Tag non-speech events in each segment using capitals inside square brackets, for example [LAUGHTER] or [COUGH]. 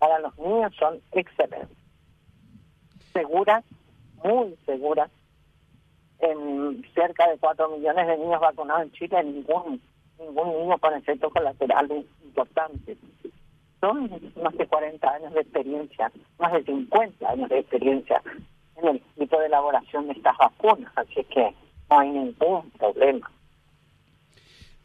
para los niños son excelentes. Seguras, muy seguras. En cerca de 4 millones de niños vacunados en Chile, ningún, ningún niño con efectos colaterales importantes. Son más de 40 años de experiencia, más de 50 años de experiencia en el tipo de elaboración de estas vacunas, así que no hay ningún problema.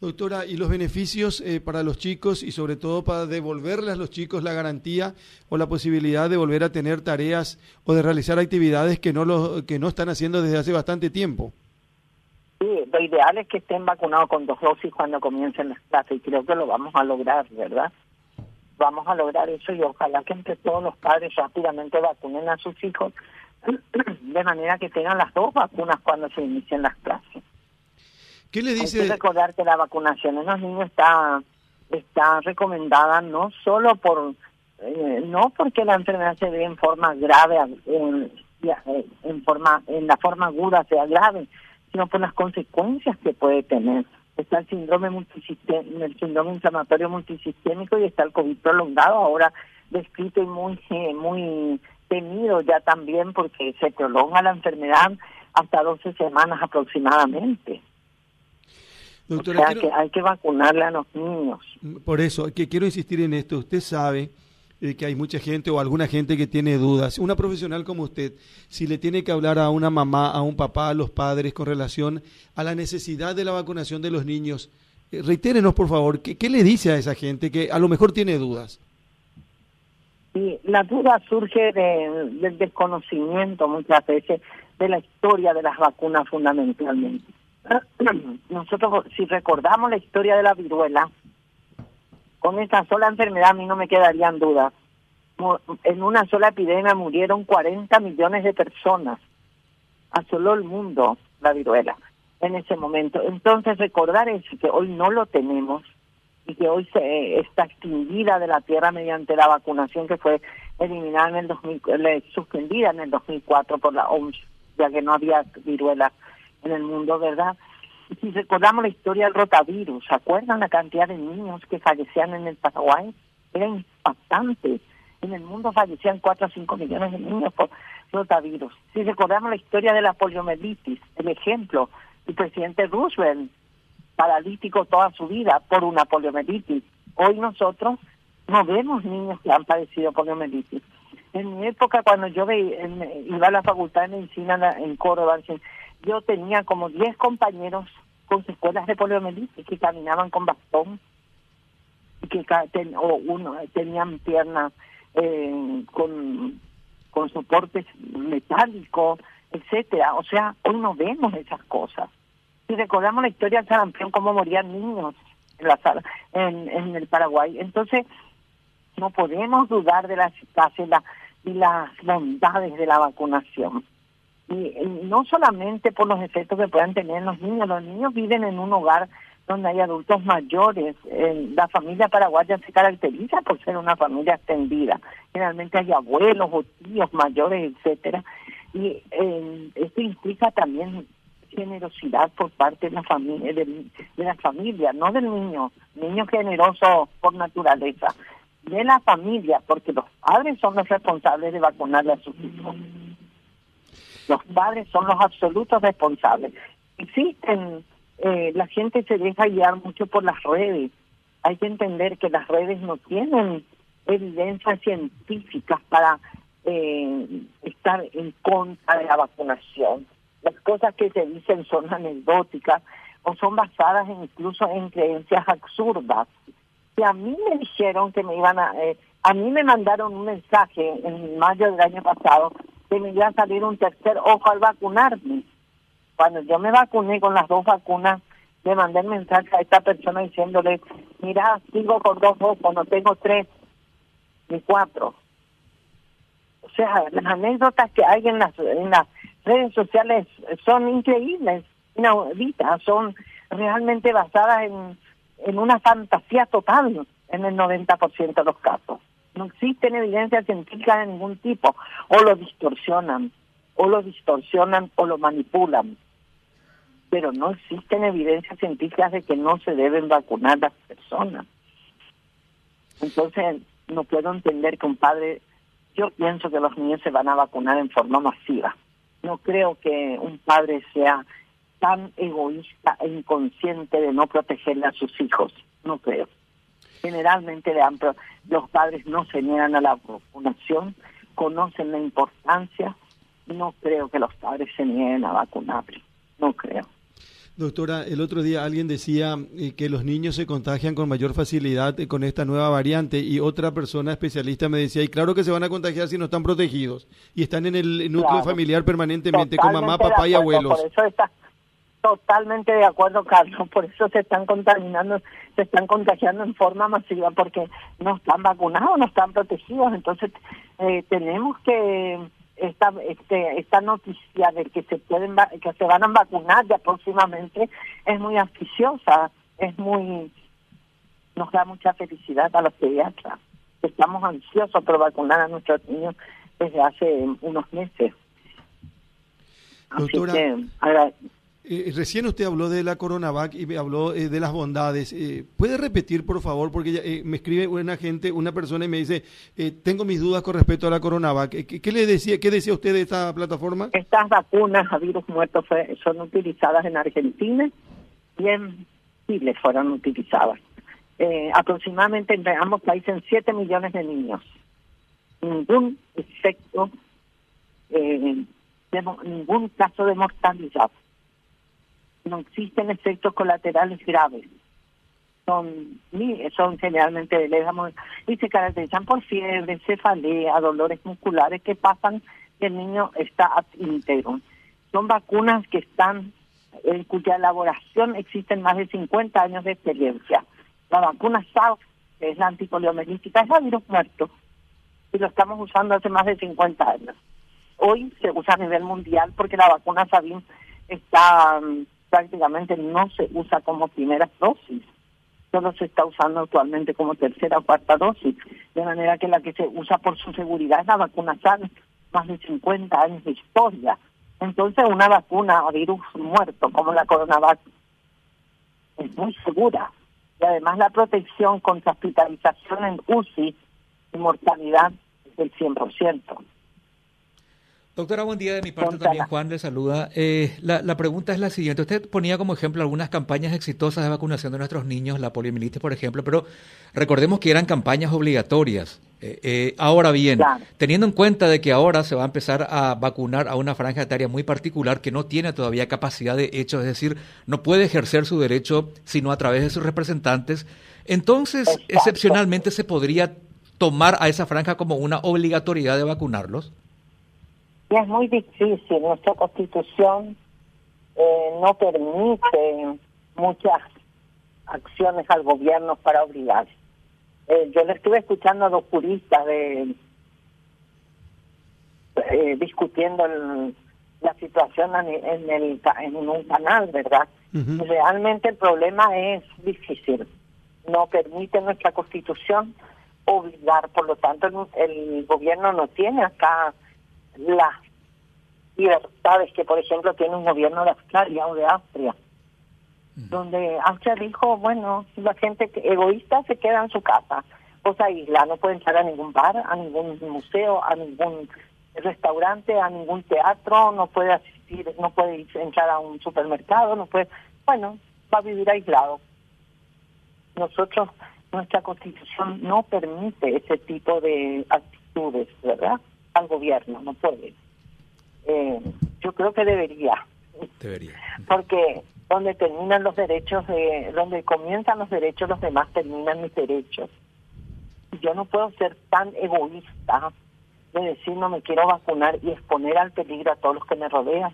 Doctora, ¿y los beneficios eh, para los chicos y sobre todo para devolverles a los chicos la garantía o la posibilidad de volver a tener tareas o de realizar actividades que no, lo, que no están haciendo desde hace bastante tiempo? Sí, lo ideal es que estén vacunados con dos dosis cuando comiencen las clases y creo que lo vamos a lograr, ¿verdad? Vamos a lograr eso y ojalá que entre todos los padres rápidamente vacunen a sus hijos [CLEARS THROAT] de manera que tengan las dos vacunas cuando se inicien las clases. ¿Qué le dice? Hay que recordar que la vacunación en los niños está está recomendada no solo por eh, no porque la enfermedad se ve en forma grave en, en forma en la forma aguda sea grave sino por las consecuencias que puede tener está el síndrome multisistémico el síndrome inflamatorio multisistémico y está el covid prolongado ahora descrito y muy eh, muy temido ya también porque se prolonga la enfermedad hasta 12 semanas aproximadamente. Doctora, o sea que hay que vacunarle a los niños. Por eso, que quiero insistir en esto. Usted sabe eh, que hay mucha gente o alguna gente que tiene dudas. Una profesional como usted, si le tiene que hablar a una mamá, a un papá, a los padres con relación a la necesidad de la vacunación de los niños, eh, reitérenos por favor, ¿qué, ¿qué le dice a esa gente que a lo mejor tiene dudas? Sí, la duda surge del desconocimiento muchas veces de la historia de las vacunas fundamentalmente. [CLEARS THROAT] Nosotros, si recordamos la historia de la viruela, con esa sola enfermedad a mí no me quedarían dudas. En una sola epidemia murieron 40 millones de personas. Asoló el mundo la viruela en ese momento. Entonces recordar eso, que hoy no lo tenemos, y que hoy se está extinguida de la tierra mediante la vacunación que fue eliminada en el 2000, suspendida en el 2004 por la OMS, ya que no había viruela en el mundo, ¿verdad? Si recordamos la historia del rotavirus, ¿se acuerdan la cantidad de niños que fallecían en el Paraguay? Era impactante. En el mundo fallecían 4 a 5 millones de niños por rotavirus. Si recordamos la historia de la poliomielitis, el ejemplo, el presidente Roosevelt paralítico toda su vida por una poliomielitis. Hoy nosotros no vemos niños que han padecido poliomielitis. En mi época, cuando yo iba a la Facultad de Medicina en Córdoba, yo tenía como 10 compañeros con secuelas de poliomielitis que caminaban con bastón y que o uno tenían piernas eh, con con soportes metálicos, etcétera. O sea, hoy no vemos esas cosas si recordamos la historia del sarampión, cómo morían niños en, la sala, en, en el Paraguay. Entonces, no podemos dudar de la eficacia y, las bondades de la vacunación. Y, no solamente por los efectos que puedan tener los niños, los niños viven en un hogar donde hay adultos mayores. la familia paraguaya se caracteriza por ser una familia extendida. Generalmente hay abuelos o tíos mayores, etcétera. Y eh, esto implica también generosidad por parte de la familia, de, la familia, no del niño, niño generoso por naturaleza, de la familia, porque los padres son los responsables de vacunarle a sus hijos. Los padres son los absolutos responsables. Existen, eh, la gente se deja guiar mucho por las redes. Hay que entender que las redes no tienen evidencias científicas para eh, estar en contra de la vacunación las cosas que se dicen son anecdóticas o son basadas incluso en creencias absurdas. Si a mí me dijeron que me iban a... Eh, a mí me mandaron un mensaje en mayo del año pasado me iba a salir un tercer ojo al vacunarme. Cuando yo me vacuné con las dos vacunas, le mandé el mensaje a esta persona diciéndole, mira, sigo con dos ojos, no tengo tres ni cuatro. O sea, las anécdotas que hay en las, en las redes sociales son increíbles, inauditas, son realmente basadas en, en una fantasía total en el 90% de los casos. No existen evidencias científicas de ningún tipo, o lo distorsionan, o lo distorsionan o lo manipulan. Pero no existen evidencias científicas de que no se deben vacunar las personas. Entonces, no puedo entender que un padre, yo pienso que los niños se van a vacunar en forma masiva. No creo que un padre sea tan egoísta e inconsciente de no protegerle a sus hijos. No creo. Generalmente los padres no se niegan a la vacunación, conocen la importancia. No creo que los padres se nieguen a vacunar. No creo. Doctora, el otro día alguien decía eh, que los niños se contagian con mayor facilidad eh, con esta nueva variante y otra persona especialista me decía, y claro que se van a contagiar si no están protegidos y están en el núcleo familiar permanentemente con mamá, papá y abuelos. Por eso está totalmente de acuerdo, Carlos, por eso se están contaminando, se están contagiando en forma masiva porque no están vacunados, no están protegidos, entonces eh, tenemos que esta este, esta noticia de que se pueden que se van a vacunar ya próximamente es muy auspiciosa, es muy nos da mucha felicidad a los pediatras. Estamos ansiosos por vacunar a nuestros niños desde hace unos meses. Doctora, eh, recién usted habló de la Coronavac y habló eh, de las bondades. Eh, ¿Puede repetir, por favor? Porque me escribe una gente, una persona y me dice, tengo mis dudas con respecto a la Coronavac. ¿Qué, le decía, qué decía usted de esta plataforma? Estas vacunas a virus muertos son utilizadas en Argentina y en Chile fueron utilizadas. aproximadamente entre ambos países 7 millones de niños. Ningún efecto, ningún caso de mortalidad no existen efectos colaterales graves. Son, son generalmente leves y se caracterizan por fiebre, cefalea, dolores musculares que pasan y el niño está íntegro. Son vacunas que están, en cuya elaboración existen más de 50 años de experiencia. La vacuna SARS, que es la antipoliomelítica, es la virus muerto y lo estamos usando hace más de 50 años. Hoy se usa a nivel mundial porque la vacuna Sabin está mm, prácticamente no se usa como primera dosis, solo se está usando actualmente como tercera o cuarta dosis, de manera que la que se usa por su seguridad es la vacuna SARS, más de 50 años de historia. Entonces una vacuna a virus muerto como la coronavac es muy segura y además la protección contra hospitalización en UCI y mortalidad es del 100%. Doctora, buen día de mi parte también. Juan le saluda. Eh, la, la, pregunta es la siguiente. Usted ponía como ejemplo algunas campañas exitosas de vacunación de nuestros niños, la poliomielitis, por ejemplo, pero recordemos que eran campañas obligatorias. Eh, eh, ahora bien, teniendo en cuenta de que ahora se va a empezar a vacunar a una franja etaria muy particular que no tiene todavía capacidad de hecho, es decir, no puede ejercer su derecho sino a través de sus representantes, entonces, excepcionalmente, se podría tomar a esa franja como una obligatoriedad de vacunarlos. Y es muy difícil, nuestra constitución eh, no permite muchas acciones al gobierno para obligar. Eh, yo le estuve escuchando a dos juristas de eh, discutiendo la situación en, el, en un canal, ¿verdad? Realmente el problema es difícil. No permite nuestra constitución obligar, por lo tanto el, el gobierno no tiene acá las libertades que, por ejemplo, tiene un gobierno de Australia o de Austria, donde Austria dijo, bueno, la gente egoísta se queda en su casa, o sea, isla, no puede entrar a ningún bar, a ningún museo, a ningún restaurante, a ningún teatro, no puede asistir, no puede entrar a un supermercado, no puede, bueno, va a vivir aislado. Nosotros, nuestra constitución no permite ese tipo de actitudes, ¿verdad? Al gobierno, no puede. Eh, yo creo que debería. Debería. Porque donde terminan los derechos, de, donde comienzan los derechos, los demás terminan mis derechos. Yo no puedo ser tan egoísta de decir no me quiero vacunar y exponer al peligro a todos los que me rodean.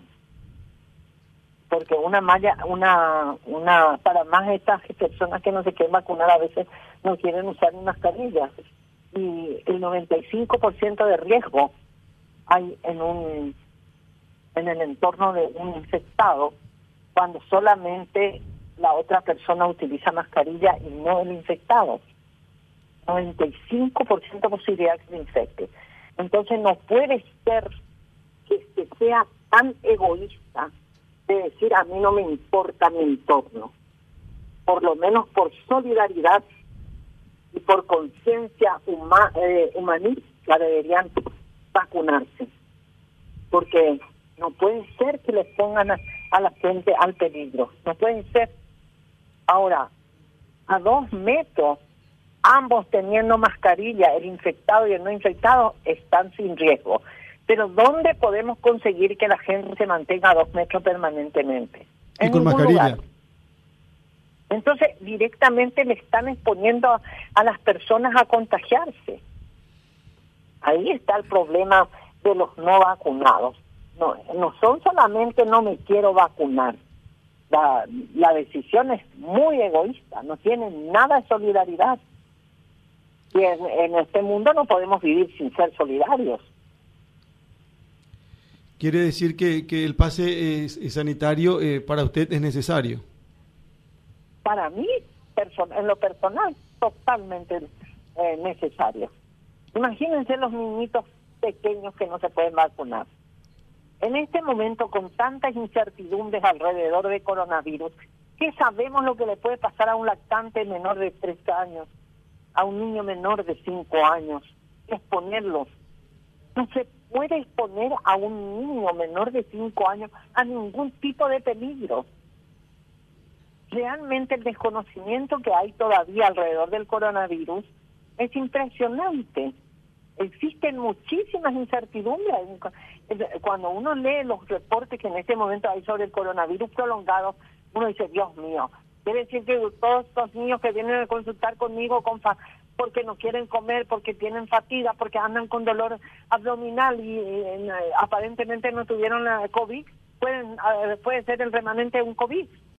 Porque una malla, una, una, para más estas personas que no se quieren vacunar a veces no quieren usar ni mascarillas. Y el 95% de riesgo hay en un en el entorno de un infectado cuando solamente la otra persona utiliza mascarilla y no el infectado. 95% de posibilidad que se infecte. Entonces no puede ser que se sea tan egoísta de decir a mí no me importa mi entorno. Por lo menos por solidaridad y por conciencia eh, humanista deberían vacunarse. Porque no puede ser que les pongan a, la gente al peligro. No puede ser. Ahora, a dos metros, ambos teniendo mascarilla, el infectado y el no infectado, están sin riesgo. Pero ¿dónde podemos conseguir que la gente se mantenga a dos metros permanentemente? En con mascarilla. Entonces, directamente le están exponiendo a, las personas a contagiarse. Ahí está el problema de los no vacunados. No, no son solamente no me quiero vacunar. La, la decisión es muy egoísta, no tiene nada de solidaridad. Y en, este mundo no podemos vivir sin ser solidarios. ¿Quiere decir que, que el pase sanitario eh, para usted es necesario? Para mí, en lo personal, totalmente eh, necesario. Imagínense los niñitos pequeños que no se pueden vacunar. En este momento, con tantas incertidumbres alrededor de coronavirus, ¿qué sabemos lo que le puede pasar a un lactante menor de tres años, a un niño menor de cinco años? Exponerlos. No se puede exponer a un niño menor de cinco años a ningún tipo de peligro realmente el desconocimiento que hay todavía alrededor del coronavirus es impresionante. Existen muchísimas incertidumbres. Cuando uno lee los reportes que en este momento hay sobre el coronavirus prolongado, uno dice, Dios mío, quiere decir que todos estos niños que vienen a consultar conmigo con porque no quieren comer, porque tienen fatiga, porque andan con dolor abdominal y, eh, aparentemente no tuvieron la COVID, pueden, eh, puede ser el remanente de un COVID.